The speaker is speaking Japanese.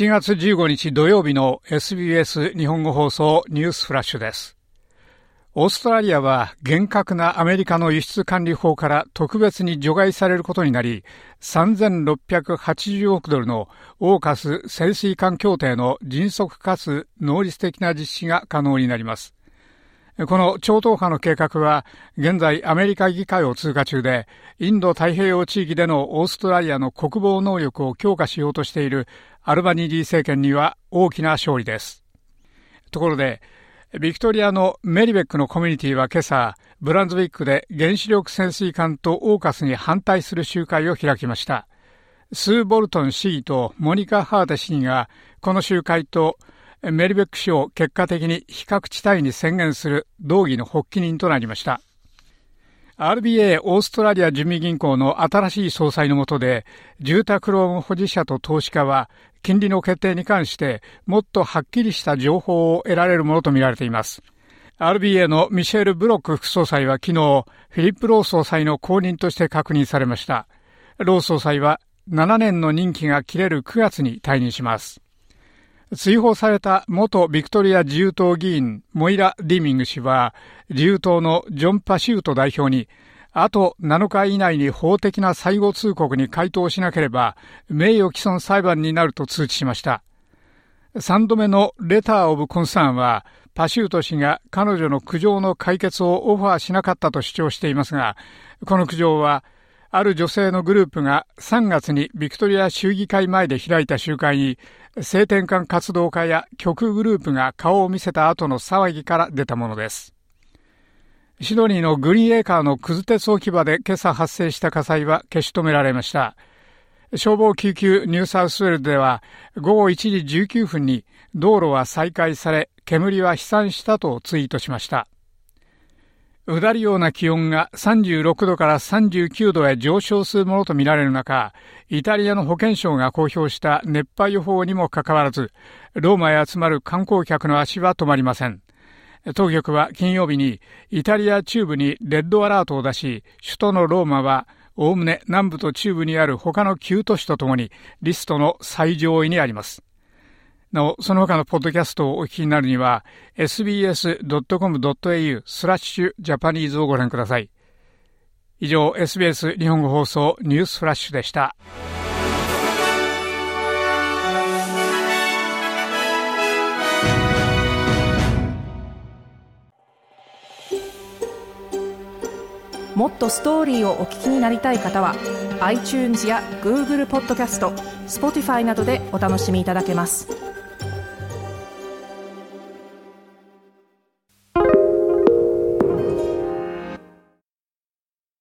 7月15日土曜日の SBS 日本語放送ニュースフラッシュです。オーストラリアは厳格なアメリカの輸出管理法から特別に除外されることになり、3680億ドルのオーカス潜水艦協定の迅速かつ能率的な実施が可能になります。この超党派の計画は、現在アメリカ議会を通過中で、インド太平洋地域でのオーストラリアの国防能力を強化しようとしているアルバニージー政権には大きな勝利です。ところで、ビクトリアのメリベックのコミュニティは今朝、ブランズウィックで原子力潜水艦とオーカスに反対する集会を開きました。スー・ボルトン市議とモニカ・ハーテ市議が、この集会とメリベック氏を結果的に非核地帯に宣言する道義の発起人となりました。RBA オーストラリア住民銀行の新しい総裁の下で、住宅ローン保持者と投資家は、金利の決定に関してもっとはっきりした情報を得られるものとみられています。RBA のミシェル・ブロック副総裁は昨日、フィリップ・ロー総裁の後任として確認されました。ロー総裁は7年の任期が切れる9月に退任します。追放された元ビクトリア自由党議員モイラ・ディミング氏は自由党のジョン・パシュート代表にあと7日以内に法的な最後通告に回答しなければ名誉毀損裁判になると通知しました。3度目のレター・オブ・コンサーンはパシュート氏が彼女の苦情の解決をオファーしなかったと主張していますがこの苦情はある女性のグループが3月にビクトリア州議会前で開いた集会に性転換活動家や極グループが顔を見せた後の騒ぎから出たものです。シドニーのグリーンエーカーのくず鉄置き場で今朝発生した火災は消し止められました。消防救急ニューサウスウェルでは午後1時19分に道路は再開され煙は飛散したとツイートしました。うだるような気温が36度から39度へ上昇するものとみられる中、イタリアの保健省が公表した熱波予報にもかかわらず、ローマへ集まる観光客の足は止まりません。当局は金曜日にイタリア中部にレッドアラートを出し、首都のローマはおおむね南部と中部にある他の9都市とともにリストの最上位にあります。なお、その他のポッドキャストをお聞きになるには、sbs.com.au スラッシュジャパニーズをご覧ください。以上、SBS 日本語放送ニュースフラッシュでした。もっとストーリーをお聞きになりたい方は iTunes や Google ポッドキャスト Spotify などでお楽しみいただけます。